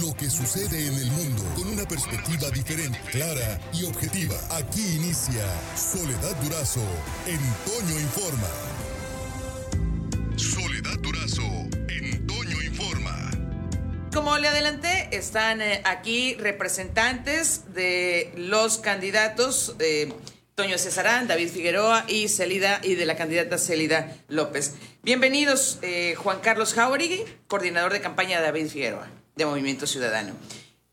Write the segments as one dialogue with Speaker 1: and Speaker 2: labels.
Speaker 1: lo que sucede en el mundo con una perspectiva diferente, clara y objetiva. Aquí inicia Soledad Durazo en Informa. Soledad Durazo en Informa.
Speaker 2: Como le adelanté, están eh, aquí representantes de los candidatos. Eh, Toño Cesarán, David Figueroa y Celida y de la candidata Celida López. Bienvenidos, eh, Juan Carlos Jauregui, coordinador de campaña de David Figueroa, de Movimiento Ciudadano.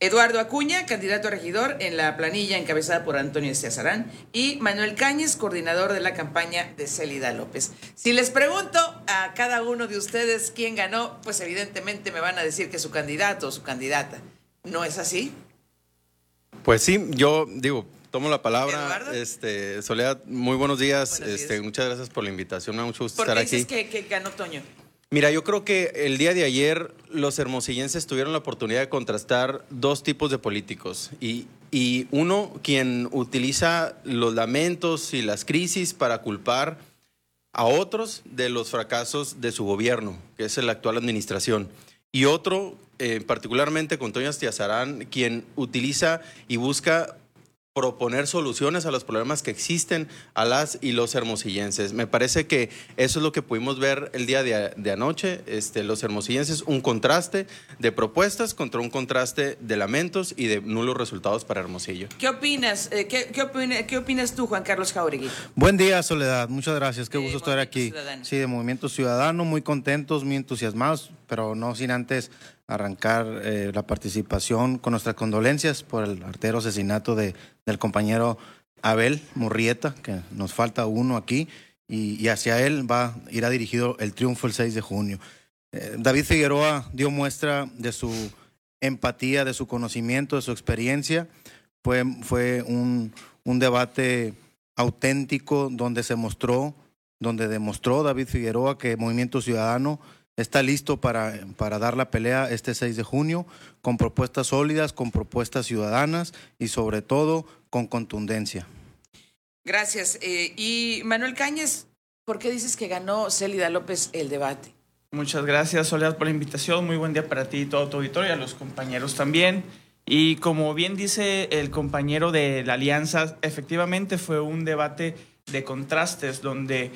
Speaker 2: Eduardo Acuña, candidato a regidor en la planilla encabezada por Antonio Cesarán. Y Manuel Cáñez, coordinador de la campaña de Celida López. Si les pregunto a cada uno de ustedes quién ganó, pues evidentemente me van a decir que su candidato o su candidata. ¿No es así?
Speaker 3: Pues sí, yo digo, tomo la palabra. Este, Soledad, muy buenos días. este, muchas gracias por la invitación. Me da mucho gusto estar aquí.
Speaker 2: dices que, que ganó Toño?
Speaker 3: Mira, yo creo que el día de ayer los hermosillenses tuvieron la oportunidad de contrastar dos tipos de políticos. Y, y uno, quien utiliza los lamentos y las crisis para culpar a otros de los fracasos de su gobierno, que es la actual administración. Y otro, eh, particularmente con Toño Astiazarán, quien utiliza y busca proponer soluciones a los problemas que existen a las y los hermosillenses. Me parece que eso es lo que pudimos ver el día de, anoche, este, los hermosillenses, un contraste de propuestas contra un contraste de lamentos y de nulos resultados para Hermosillo.
Speaker 2: ¿Qué opinas? Eh, ¿Qué, qué, opinas tú, Juan Carlos Jauregui?
Speaker 4: Buen día, Soledad. Muchas gracias. Qué gusto estar aquí. Sí, de Movimiento Ciudadano, muy contentos, muy entusiasmados, pero no sin antes arrancar eh, la participación con nuestras condolencias por el artero asesinato de, del compañero Abel Murrieta, que nos falta uno aquí, y, hacia él va irá dirigido el triunfo el 6 de junio. Eh, David Figueroa dio muestra de su empatía, de su conocimiento, de su experiencia. Fue, fue un, un debate auténtico donde se mostró, donde demostró David Figueroa que Movimiento Ciudadano está listo para, para dar la pelea este 6 de junio con propuestas sólidas, con propuestas ciudadanas y sobre todo con contundencia.
Speaker 2: Gracias. Eh, y Manuel Cáñez, ¿por qué dices que ganó Célida López el debate?
Speaker 5: Muchas gracias, Soledad, por la invitación. Muy buen día para ti y todo tu auditorio y a los compañeros también. Y como bien dice el compañero de la Alianza, efectivamente fue un debate de contrastes donde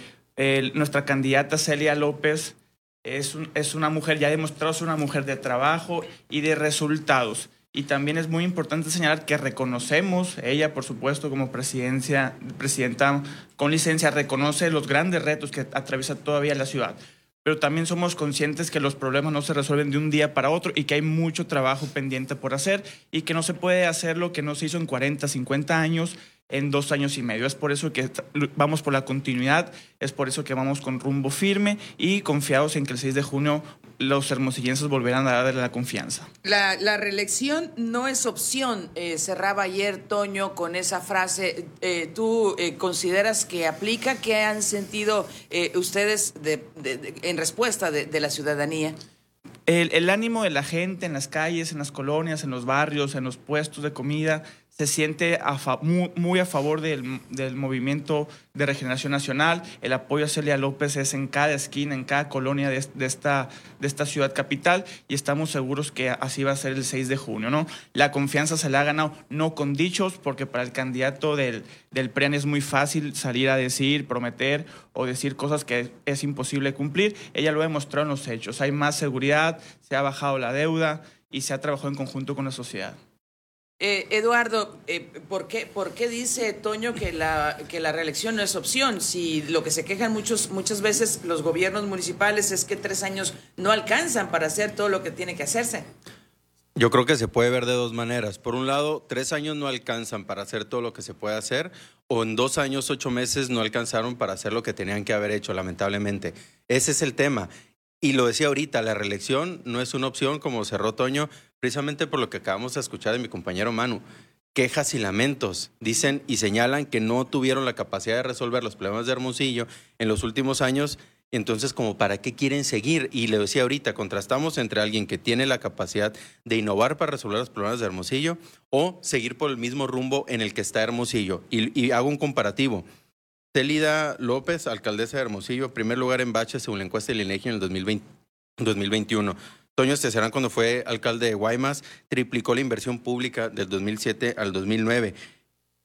Speaker 5: nuestra candidata Celia López es, es una mujer, ya demostrado, es una mujer de trabajo y de resultados. Y también es muy importante señalar que reconocemos, ella por supuesto como presidencia, presidenta con licencia, reconoce los grandes retos que atraviesa todavía la ciudad. Pero también somos conscientes que los problemas no se resuelven de un día para otro y que hay mucho trabajo pendiente por hacer y que no se puede hacer lo que no se hizo en 40, 50 años en dos años y medio. Es por eso que vamos por la continuidad, es por eso que vamos con rumbo firme y confiados en que el 6 de junio los hermosillenses volverán a darle la confianza.
Speaker 2: La, reelección no es opción, eh, cerraba ayer Toño con esa frase. Eh, ¿Tú eh, consideras que aplica? ¿Qué han sentido ustedes en respuesta de, la ciudadanía?
Speaker 5: El, el ánimo de la gente en las calles, en las colonias, en los barrios, en los puestos de comida, se siente muy, a favor del, movimiento de regeneración nacional. El apoyo a Celia López es en cada esquina, en cada colonia de, esta, de esta ciudad capital y estamos seguros que así va a ser el 6 de junio. ¿no? La confianza se la ha ganado no con dichos, porque para el candidato del, del es muy fácil salir a decir, prometer o decir cosas que es imposible cumplir. Ella lo ha demostrado en los hechos. Hay más seguridad, se ha bajado la deuda y se ha trabajado en conjunto con la sociedad.
Speaker 2: Eh, Eduardo, eh, ¿por, qué, ¿por qué dice Toño que la, que la reelección no es opción? Si lo que se quejan muchos, muchas veces los gobiernos municipales es que tres años no alcanzan para hacer todo lo que tiene que hacerse.
Speaker 3: Yo creo que se puede ver de dos maneras. Por un lado, tres años no alcanzan para hacer todo lo que se puede hacer, o en dos años, ocho meses no alcanzaron para hacer lo que tenían que haber hecho, lamentablemente. Ese es el tema. Y lo decía ahorita, la reelección no es una opción, como cerró Toño, precisamente por lo que acabamos de escuchar de mi compañero Manu. Quejas y lamentos. Dicen y señalan que no tuvieron la capacidad de resolver los problemas de Hermosillo en los últimos años. Entonces, como para qué quieren seguir? Y le decía ahorita, contrastamos entre alguien que tiene la capacidad de innovar para resolver los problemas de Hermosillo o seguir por el mismo rumbo en el que está Hermosillo. Y, hago un comparativo. Celida López, alcaldesa de Hermosillo, primer lugar en baches según la encuesta del INEGI en el 2020, 2021. Toño Esteserán, cuando fue alcalde de Guaymas, triplicó la inversión pública del 2007 al 2009.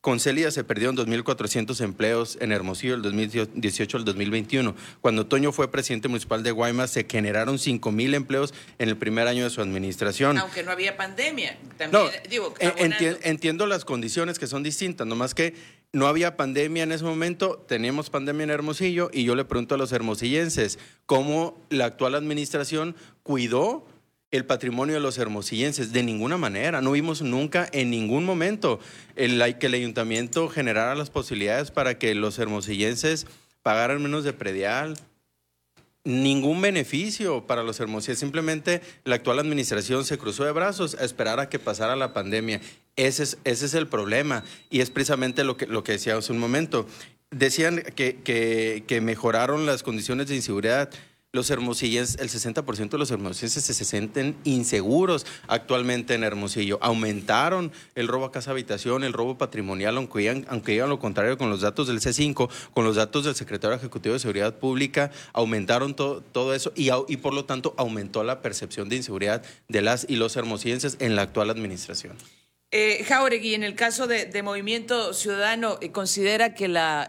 Speaker 3: Con Celia se perdieron 2.400 empleos en Hermosillo del 2018 al 2021. Cuando Toño fue presidente municipal de Guaymas, se generaron 5.000 empleos en el primer año de su administración.
Speaker 2: Aunque no había pandemia. También,
Speaker 3: digo, entiendo las condiciones que son distintas, nomás que no había pandemia en ese momento, teníamos pandemia en Hermosillo y yo le pregunto a los hermosillenses cómo la actual administración cuidó el patrimonio de los hermosillenses. De ninguna manera, no vimos nunca en ningún momento que el ayuntamiento generara las posibilidades para que los hermosillenses pagaran menos de predial. Ningún beneficio para los hermosillenses. Simplemente la actual administración se cruzó de brazos a esperar a que pasara la pandemia. Ese es, ese es el problema y es precisamente lo que, lo que decía un momento. Decían que, que, mejoraron las condiciones de inseguridad los hermosillenses, el 60% de los hermosillenses se sienten inseguros actualmente en Hermosillo. Aumentaron el robo a casa habitación, el robo patrimonial, aunque digan, aunque lo contrario con los datos del C5, con los datos del secretario ejecutivo de Seguridad Pública, aumentaron todo eso y, y por lo tanto aumentó la percepción de inseguridad de las y los hermosillenses en la actual administración.
Speaker 2: Eh, Jauregui, en el caso de, Movimiento Ciudadano, eh, ¿considera que la,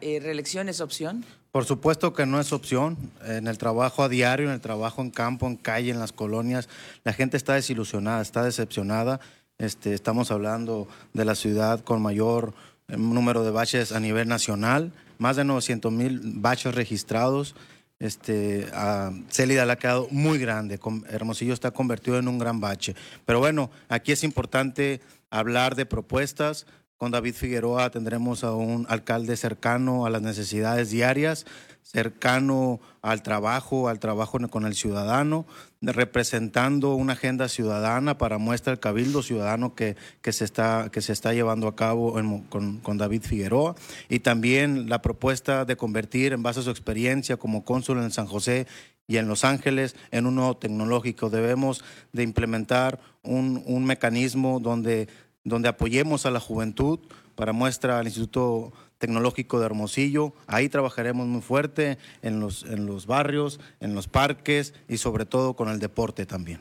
Speaker 2: eh, reelección es opción?
Speaker 4: Por supuesto que no es opción. En el trabajo a diario, en el trabajo en campo, en calle, en las colonias, la gente está desilusionada, está decepcionada. Este, estamos hablando de la ciudad con mayor eh, número de baches a nivel nacional, más de 900 mil baches registrados. Este, a Célida le ha quedado muy grande. Hermosillo está convertido en un gran bache. Pero bueno, aquí es importante hablar de propuestas, con David Figueroa tendremos a un alcalde cercano a las necesidades diarias, cercano al trabajo, al trabajo con el ciudadano, representando una agenda ciudadana para muestra el cabildo ciudadano que, que, se, está, que se está llevando a cabo con, con, David Figueroa y también la propuesta de convertir en base a su experiencia como cónsul en San José y en Los Ángeles en un nuevo tecnológico. Debemos de implementar un, un mecanismo donde donde apoyemos a la juventud para muestra al Instituto Tecnológico de Hermosillo. Ahí trabajaremos muy fuerte en los, en los barrios, en los parques y sobre todo con el deporte también.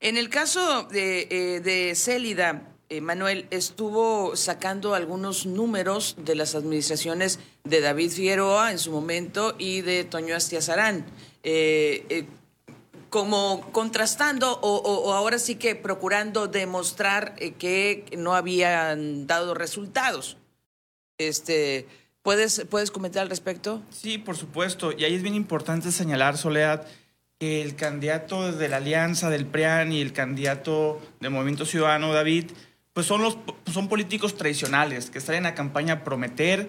Speaker 2: En el caso de, eh, de Célida, eh, Manuel, estuvo sacando algunos números de las administraciones de David Figueroa en su momento y de Toño Astiazarán. Eh, eh como contrastando o, ahora sí que procurando demostrar que no habían dado resultados. Este, ¿puedes, ¿Puedes comentar al respecto?
Speaker 5: Sí, por supuesto. Y ahí es bien importante señalar, Soledad, que el candidato de la Alianza del PRIAN y el candidato del Movimiento Ciudadano, David, pues son, los, son políticos tradicionales que salen a campaña a prometer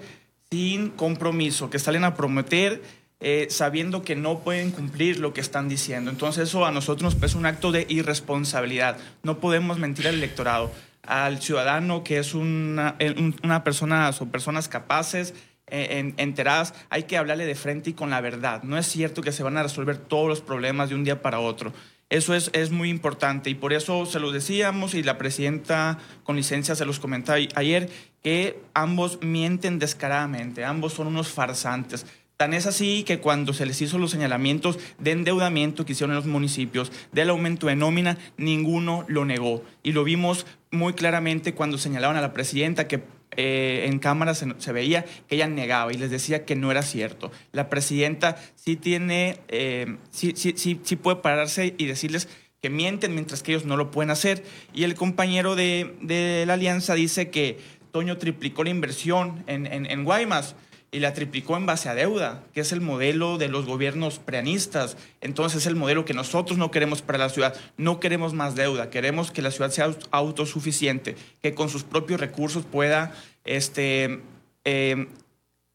Speaker 5: sin compromiso, que salen a prometer eh, sabiendo que no pueden cumplir lo que están diciendo. Entonces eso a nosotros nos parece un acto de irresponsabilidad. No podemos mentir al electorado, al ciudadano que es una, una persona o personas capaces. Eh, enteradas, hay que hablarle de frente y con la verdad. No es cierto que se van a resolver todos los problemas de un día para otro. Eso es, es, muy importante y por eso se lo decíamos y la presidenta con licencia se los comentaba ayer, que ambos mienten descaradamente, ambos son unos farsantes. Tan es así que cuando se les hizo los señalamientos de endeudamiento que hicieron en los municipios, del aumento de nómina, ninguno lo negó. Y lo vimos muy claramente cuando señalaban a la presidenta que eh, en cámara se, veía que ella negaba y les decía que no era cierto. La presidenta sí tiene, eh, sí, sí, sí, puede pararse y decirles que mienten mientras que ellos no lo pueden hacer. Y el compañero de, la alianza dice que Toño triplicó la inversión en, en, en Guaymas y la triplicó en base a deuda, que es el modelo de los gobiernos preanistas. Entonces es el modelo que nosotros no queremos para la ciudad. No queremos más deuda, queremos que la ciudad sea autosuficiente, que con sus propios recursos pueda este, eh,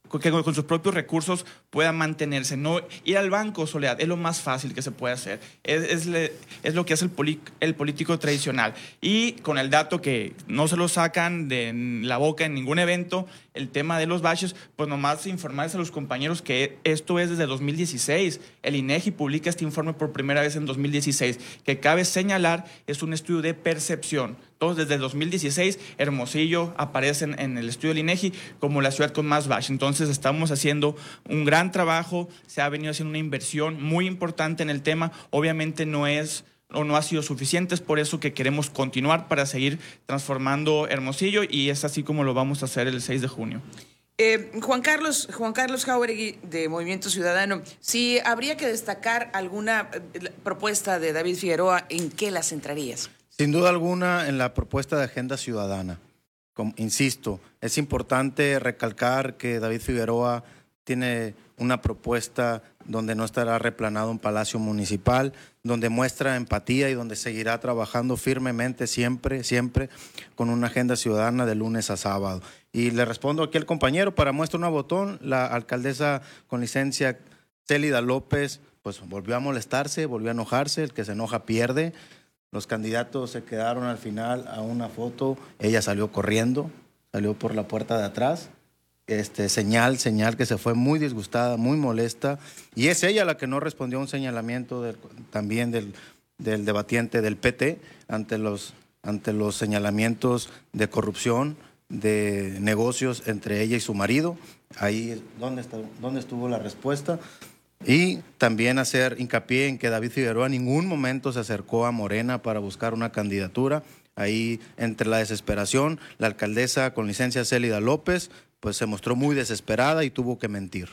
Speaker 5: que con sus propios recursos pueda mantenerse. No ir al banco, Soledad, es lo más fácil que se puede hacer. Es, es, lo que hace el, el, político tradicional. Y con el dato que no se lo sacan de la boca en ningún evento, el tema de los baches, pues nomás informarles a los compañeros que esto es desde 2016. El INEGI publica este informe por primera vez en 2016, que cabe señalar es un estudio de percepción. Entonces, desde 2016, Hermosillo aparece en, el estudio del INEGI como la ciudad con más baches. Entonces, estamos haciendo un gran gran trabajo, se ha venido haciendo una inversión muy importante en el tema. Obviamente no es o no ha sido suficiente, es por eso que queremos continuar para seguir transformando Hermosillo y es así como lo vamos a hacer el 6 de junio.
Speaker 2: Eh, Juan Carlos, Juan Carlos Jauregui de Movimiento Ciudadano, si habría que destacar alguna eh, propuesta de David Figueroa, ¿en qué la centrarías?
Speaker 4: Sin duda alguna en la propuesta de agenda ciudadana. insisto, es importante recalcar que David Figueroa tiene una propuesta donde no estará replanado un palacio municipal, donde muestra empatía y donde seguirá trabajando firmemente siempre, siempre con una agenda ciudadana de lunes a sábado. Y le respondo aquí al compañero, para muestra una botón, la alcaldesa con licencia Célida López, pues volvió a molestarse, volvió a enojarse, el que se enoja pierde. Los candidatos se quedaron al final a una foto, ella salió corriendo, salió por la puerta de atrás este, señal, señal que se fue muy disgustada, muy molesta, y es ella la que no respondió a un señalamiento también del, del, debatiente del PT ante los, ante los señalamientos de corrupción, de negocios entre ella y su marido. Ahí ¿dónde, está, dónde estuvo la respuesta. Y también hacer hincapié en que David Figueroa en ningún momento se acercó a Morena para buscar una candidatura. Ahí, entre la desesperación, la alcaldesa con licencia Célida López pues se mostró muy desesperada y tuvo que mentir.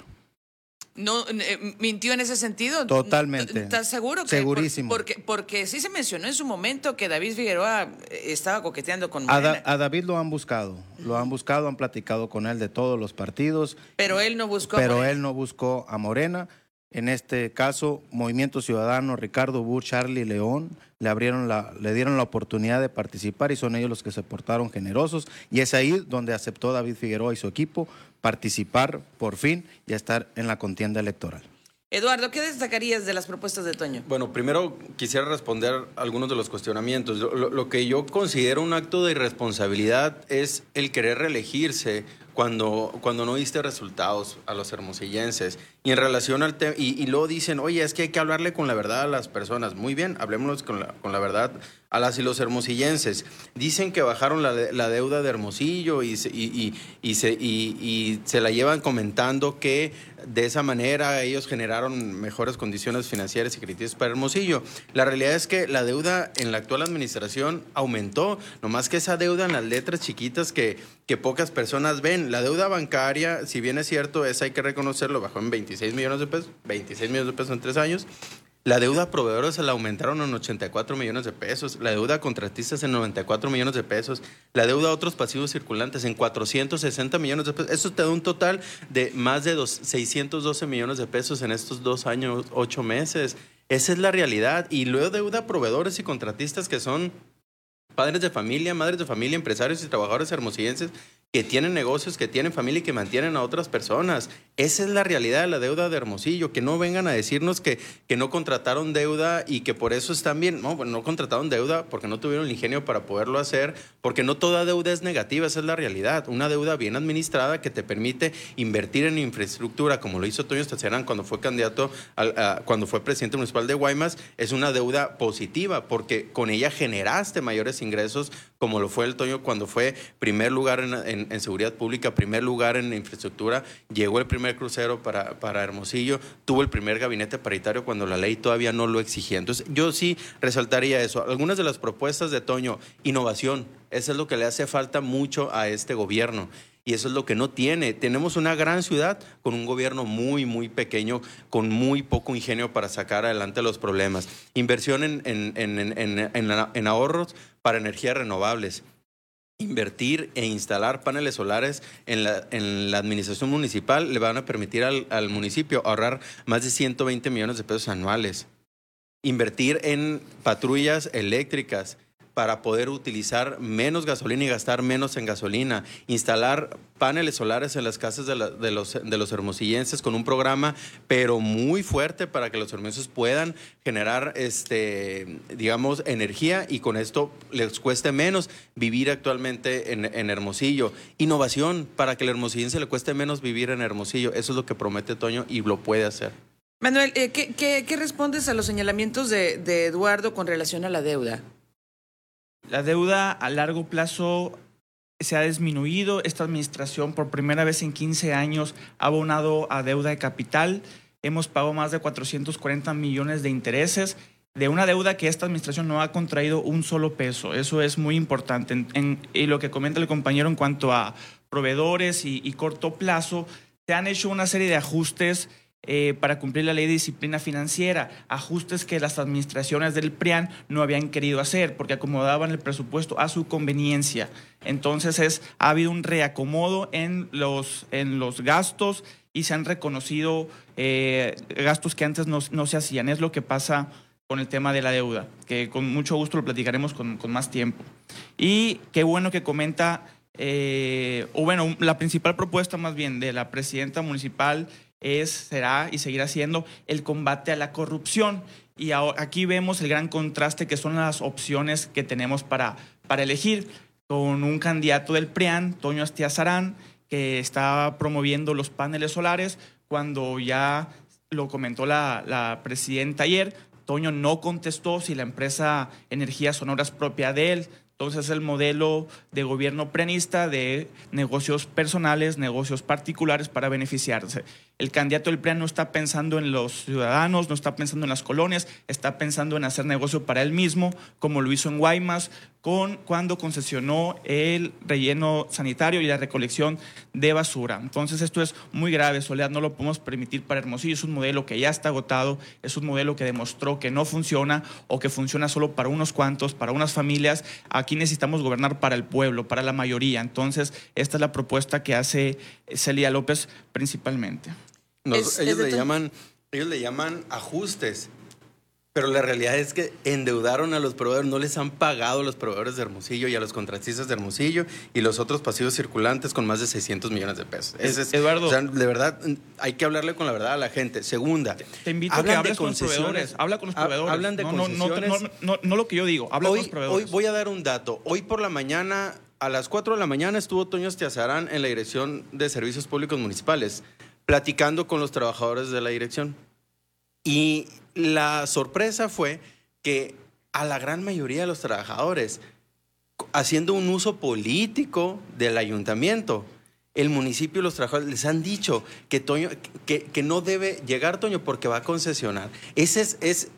Speaker 2: No, eh, mintió en ese sentido.
Speaker 4: Totalmente.
Speaker 2: ¿Estás seguro?
Speaker 4: Segurísimo.
Speaker 2: porque, porque sí se mencionó en su momento que David Figueroa eh, estaba coqueteando con
Speaker 4: Morena. A, David lo han buscado, lo han buscado, han platicado con él de todos los partidos.
Speaker 2: Pero él no buscó.
Speaker 4: Pero él no buscó a Morena. En este caso, Movimiento Ciudadano, Ricardo Burr, Charlie León, le, abrieron la, le dieron la oportunidad de participar y son ellos los que se portaron generosos. Y es ahí donde aceptó David Figueroa y su equipo participar por fin y estar en la contienda electoral.
Speaker 2: Eduardo, ¿qué destacarías de las propuestas de Toño?
Speaker 3: Bueno, primero quisiera responder algunos de los cuestionamientos. Lo, que yo considero un acto de irresponsabilidad es el querer reelegirse cuando, cuando no diste resultados a los hermosillenses. Y en relación al tema, y, luego dicen, oye, es que hay que hablarle con la verdad a las personas. Muy bien, hablemoslo con la, con la verdad a las y los hermosillenses. Dicen que bajaron la, la deuda de Hermosillo y y, y, se, y se la llevan comentando que de esa manera ellos generaron mejores condiciones financieras y críticas para Hermosillo. La realidad es que la deuda en la actual administración aumentó, nomás que esa deuda en las letras chiquitas que, que pocas personas ven. La deuda bancaria, si bien es cierto, esa hay que reconocerlo, bajó en 26 millones de pesos, 26 millones de pesos en tres años. La deuda a proveedores se la aumentaron en 84 millones de pesos, la deuda a contratistas en 94 millones de pesos, la deuda a otros pasivos circulantes en 460 millones de pesos. Eso te da un total de más de 612 millones de pesos en estos dos años, ocho meses. Esa es la realidad. Y luego deuda a proveedores y contratistas que son padres de familia, madres de familia, empresarios y trabajadores hermosillenses que tienen negocios, que tienen familia y que mantienen a otras personas. Esa es la realidad de la deuda de Hermosillo, que no vengan a decirnos que, que no contrataron deuda y que por eso están bien. No, bueno, no contrataron deuda porque no tuvieron el ingenio para poderlo hacer, porque no toda deuda es negativa, esa es la realidad. Una deuda bien administrada que te permite invertir en infraestructura, como lo hizo Toño Estacerán cuando fue candidato, cuando fue presidente municipal de Guaymas, es una deuda positiva, porque con ella generaste mayores ingresos, como lo fue el Toño cuando fue primer lugar en, seguridad pública, primer lugar en infraestructura, llegó el primer crucero para, para Hermosillo, tuvo el primer gabinete paritario cuando la ley todavía no lo exigía. Entonces, yo sí resaltaría eso. Algunas de las propuestas de Toño, innovación, eso es lo que le hace falta mucho a este gobierno. Y eso es lo que no tiene. Tenemos una gran ciudad con un gobierno muy, muy pequeño, con muy poco ingenio para sacar adelante los problemas. Inversión en, en, en, en ahorros para energías renovables invertir e instalar paneles solares en la, en la administración municipal le van a permitir al, al, municipio ahorrar más de 120 millones de pesos anuales. Invertir en patrullas eléctricas para poder utilizar menos gasolina y gastar menos en gasolina, instalar paneles solares en las casas de, los, hermosillenses con un programa, pero muy fuerte para que los hermosillenses puedan generar, este, digamos, energía y con esto les cueste menos vivir actualmente en, Hermosillo. Innovación para que el hermosillense le cueste menos vivir en Hermosillo. Eso es lo que promete Toño y lo puede hacer.
Speaker 2: Manuel, eh, ¿qué, qué, respondes a los señalamientos de, de Eduardo con relación a la deuda?
Speaker 5: La deuda a largo plazo se ha disminuido. Esta administración por primera vez en 15 años ha abonado a deuda de capital. Hemos pagado más de 440 millones de intereses de una deuda que esta administración no ha contraído un solo peso. Eso es muy importante. y lo que comenta el compañero en cuanto a proveedores y, corto plazo, se han hecho una serie de ajustes eh, para cumplir la ley de disciplina financiera, ajustes que las administraciones del PRIAN no habían querido hacer porque acomodaban el presupuesto a su conveniencia. Entonces es, ha habido un reacomodo en los, en los gastos y se han reconocido eh, gastos que antes no, no se hacían. Es lo que pasa con el tema de la deuda, que con mucho gusto lo platicaremos con, más tiempo. Y qué bueno que comenta, eh, o bueno, la principal propuesta más bien de la presidenta municipal es, será y seguirá siendo el combate a la corrupción. Y aquí vemos el gran contraste que son las opciones que tenemos para, para elegir con un candidato del PRIAN, Toño Astiazarán, que está promoviendo los paneles solares, cuando ya lo comentó la, la presidenta ayer, Toño no contestó si la empresa Energía Sonora es propia de él. Entonces el modelo de gobierno prenista de negocios personales, negocios particulares para beneficiarse. El candidato del PRIAN no está pensando en los ciudadanos, no está pensando en las colonias, está pensando en hacer negocio para él mismo, como lo hizo en Guaymas, con, cuando concesionó el relleno sanitario y la recolección de basura. Entonces esto es muy grave, Soledad, no lo podemos permitir para Hermosillo, es un modelo que ya está agotado, es un modelo que demostró que no funciona o que funciona solo para unos cuantos, para unas familias. Aquí necesitamos gobernar para el pueblo, para la mayoría. Entonces esta es la propuesta que hace Celia López principalmente
Speaker 3: ellos, le llaman, ellos le llaman ajustes. Pero la realidad es que endeudaron a los proveedores, no les han pagado a los proveedores de Hermosillo y a los contratistas de Hermosillo y los otros pasivos circulantes con más de 600 millones de pesos.
Speaker 5: Eduardo.
Speaker 3: de verdad, hay que hablarle con la verdad a la gente. Segunda.
Speaker 5: Te invito a que hables con los proveedores. Habla con los proveedores.
Speaker 3: Hablan de
Speaker 5: no,
Speaker 3: concesiones.
Speaker 5: No, no, lo que yo digo, habla
Speaker 3: hoy,
Speaker 5: con los proveedores.
Speaker 3: Hoy voy a dar un dato. Hoy por la mañana, a las 4 de la mañana, estuvo Toño Estiazarán en la Dirección de Servicios Públicos Municipales platicando con los trabajadores de la dirección. Y la sorpresa fue que a la gran mayoría de los trabajadores, haciendo un uso político del ayuntamiento, el municipio y los trabajadores les han dicho que Toño, que, que, no debe llegar Toño porque va a concesionar. Ese es, es,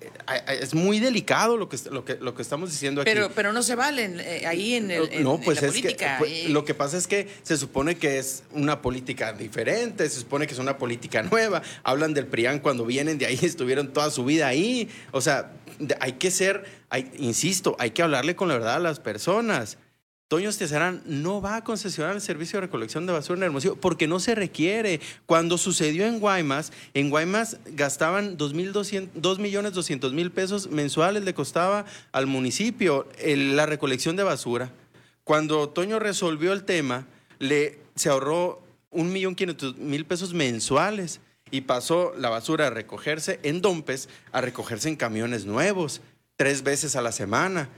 Speaker 3: es muy delicado lo que, lo que, lo que estamos diciendo aquí.
Speaker 2: Pero, pero no se valen eh, ahí en, el, no, pues la es política.
Speaker 3: Que, pues, lo que pasa es que se supone que es una política diferente, se supone que es una política nueva. Hablan del PRIAN cuando vienen de ahí, estuvieron toda su vida ahí. O sea, hay que ser, hay, insisto, hay que hablarle con la verdad a las personas. Toño Estezarán no va a concesionar el servicio de recolección de basura en Hermosillo porque no se requiere. Cuando sucedió en Guaymas, en Guaymas gastaban 2.200.000 millones 200 mil pesos mensuales, le costaba al municipio la recolección de basura. Cuando Toño resolvió el tema, le, se ahorró 1.500.000 pesos mensuales y pasó la basura a recogerse en dompes a recogerse en camiones nuevos, tres veces a la semana.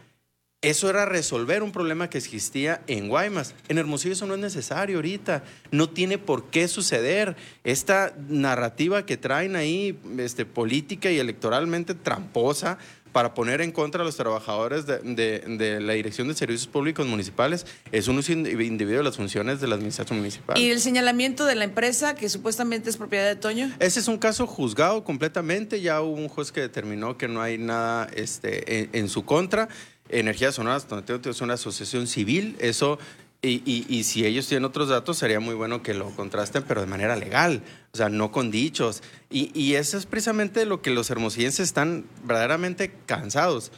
Speaker 3: Eso era resolver un problema que existía en Guaymas. En Hermosillo eso no es necesario ahorita. No tiene por qué suceder. Esta narrativa que traen ahí, este, política y electoralmente tramposa, para poner en contra a los trabajadores de, la Dirección de Servicios Públicos Municipales es un uso indebido de las funciones de la administración municipal.
Speaker 2: ¿Y el señalamiento de la empresa que supuestamente es propiedad de Toño?
Speaker 3: Ese es un caso juzgado completamente. Ya hubo un juez que determinó que no hay nada este, en su contra. Energía Sonora es una asociación civil, eso, y, si ellos tienen otros datos, sería muy bueno que lo contrasten, pero de manera legal, o sea, no con dichos. Y, eso es precisamente lo que los hermosillenses están verdaderamente cansados.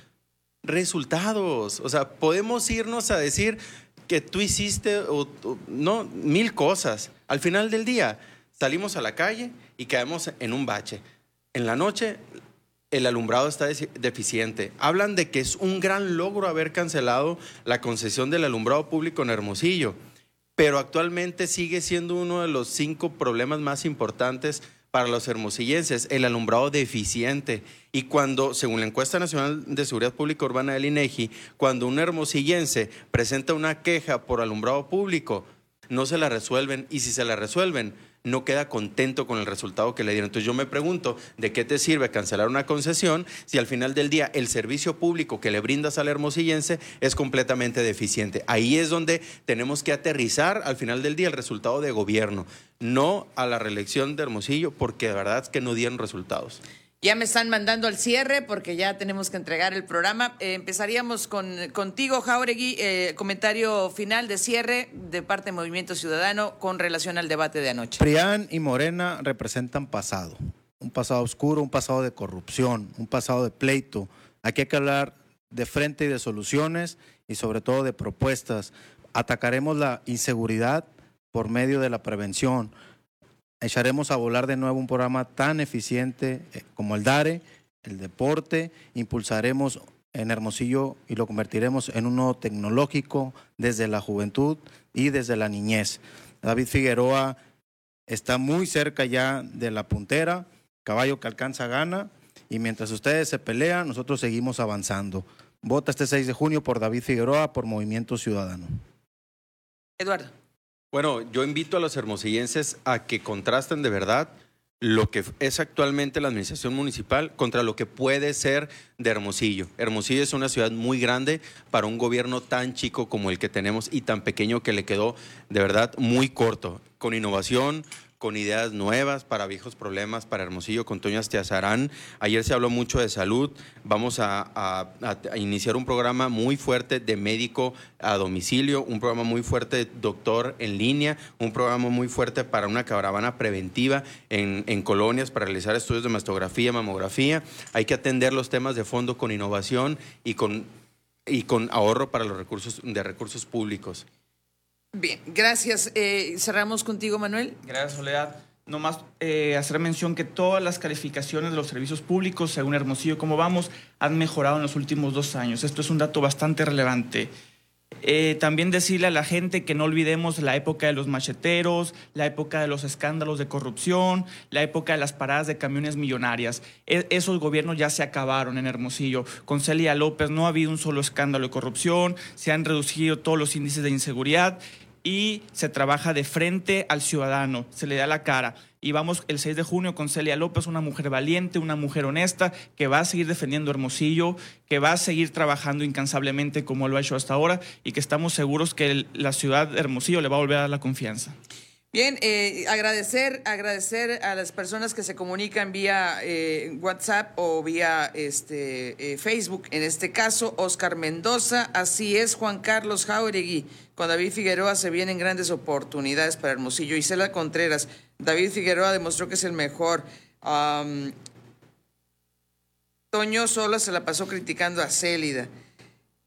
Speaker 3: Resultados, o sea, podemos irnos a decir que tú hiciste, no, mil cosas. Al final del día, salimos a la calle y caemos en un bache. En la noche el alumbrado está deficiente. Hablan de que es un gran logro haber cancelado la concesión del alumbrado público en Hermosillo, pero actualmente sigue siendo uno de los cinco problemas más importantes para los hermosillenses, el alumbrado deficiente. Y cuando, según la encuesta nacional de seguridad pública urbana del INEGI, cuando un hermosillense presenta una queja por alumbrado público, no se la resuelven y si se la resuelven, no queda contento con el resultado que le dieron. Entonces yo me pregunto, ¿de qué te sirve cancelar una concesión si al final del día el servicio público que le brindas al hermosillense es completamente deficiente? Ahí es donde tenemos que aterrizar al final del día el resultado de gobierno, no a la reelección de Hermosillo, porque de verdad es que no dieron resultados.
Speaker 2: Ya me están mandando al cierre porque ya tenemos que entregar el programa. Eh, empezaríamos con, contigo, Jauregui, eh, comentario final de cierre de parte de Movimiento Ciudadano con relación al debate de anoche.
Speaker 4: Prián y Morena representan pasado, un pasado oscuro, un pasado de corrupción, un pasado de pleito. Aquí hay que hablar de frente y de soluciones y sobre todo de propuestas. Atacaremos la inseguridad por medio de la prevención echaremos a volar de nuevo un programa tan eficiente eh, como el DARE, el deporte, impulsaremos en Hermosillo y lo convertiremos en uno tecnológico desde la juventud y desde la niñez. David Figueroa está muy cerca ya de la puntera, caballo que alcanza gana, y mientras ustedes se pelean, nosotros seguimos avanzando. Vota este 6 de junio por David Figueroa, por Movimiento Ciudadano.
Speaker 2: Eduardo.
Speaker 3: Bueno, yo invito a los hermosillenses a que contrasten de verdad lo que es actualmente la administración municipal contra lo que puede ser de Hermosillo. Hermosillo es una ciudad muy grande para un gobierno tan chico como el que tenemos y tan pequeño que le quedó de verdad muy corto, con innovación, con ideas nuevas para viejos problemas, para Hermosillo, con Toño Astiazarán. Ayer se habló mucho de salud. Vamos a, iniciar un programa muy fuerte de médico a domicilio, un programa muy fuerte de doctor en línea, un programa muy fuerte para una caravana preventiva en, en colonias para realizar estudios de mastografía, mamografía. Hay que atender los temas de fondo con innovación y con, y con ahorro para los recursos de recursos públicos.
Speaker 2: Bien, gracias. Eh, cerramos contigo, Manuel.
Speaker 5: Gracias, Soledad. Nomás eh, hacer mención que todas las calificaciones de los servicios públicos, según Hermosillo, como vamos, han mejorado en los últimos dos años. Esto es un dato bastante relevante. Eh, también decirle a la gente que no olvidemos la época de los macheteros, la época de los escándalos de corrupción, la época de las paradas de camiones millonarias. E, esos gobiernos ya se acabaron en Hermosillo. Con Celia López no ha habido un solo escándalo de corrupción, se han reducido todos los índices de inseguridad y se trabaja de frente al ciudadano, se le da la cara. Y vamos el 6 de junio con Celia López, una mujer valiente, una mujer honesta, que va a seguir defendiendo Hermosillo, que va a seguir trabajando incansablemente como lo ha hecho hasta ahora y que estamos seguros que la ciudad de Hermosillo le va a volver a dar la confianza.
Speaker 2: Bien, eh, agradecer, agradecer a las personas que se comunican vía eh, WhatsApp o vía este eh, Facebook. En este caso, Oscar Mendoza, así es, Juan Carlos Jauregui. Con David Figueroa se vienen grandes oportunidades para Hermosillo. Isela Contreras, David Figueroa demostró que es el mejor. Toño solo se la pasó criticando a Célida.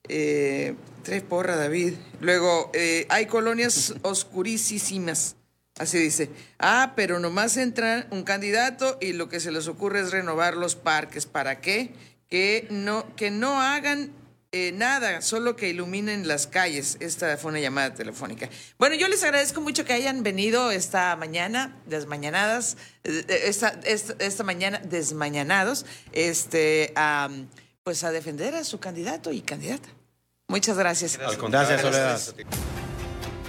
Speaker 2: tres porra, David. Luego, hay colonias oscurísimas Así dice. Ah, pero nomás entra un candidato y lo que se les ocurre es renovar los parques. ¿Para qué? Que no, que no hagan eh, nada, solo que iluminen las calles. Esta fue una llamada telefónica. Bueno, yo les agradezco mucho que hayan venido esta mañana, desmañanadas, eh, esta, esta, mañana desmañanados, este, a, pues a defender a su candidato y candidata. Muchas gracias.
Speaker 4: Gracias, Soledad.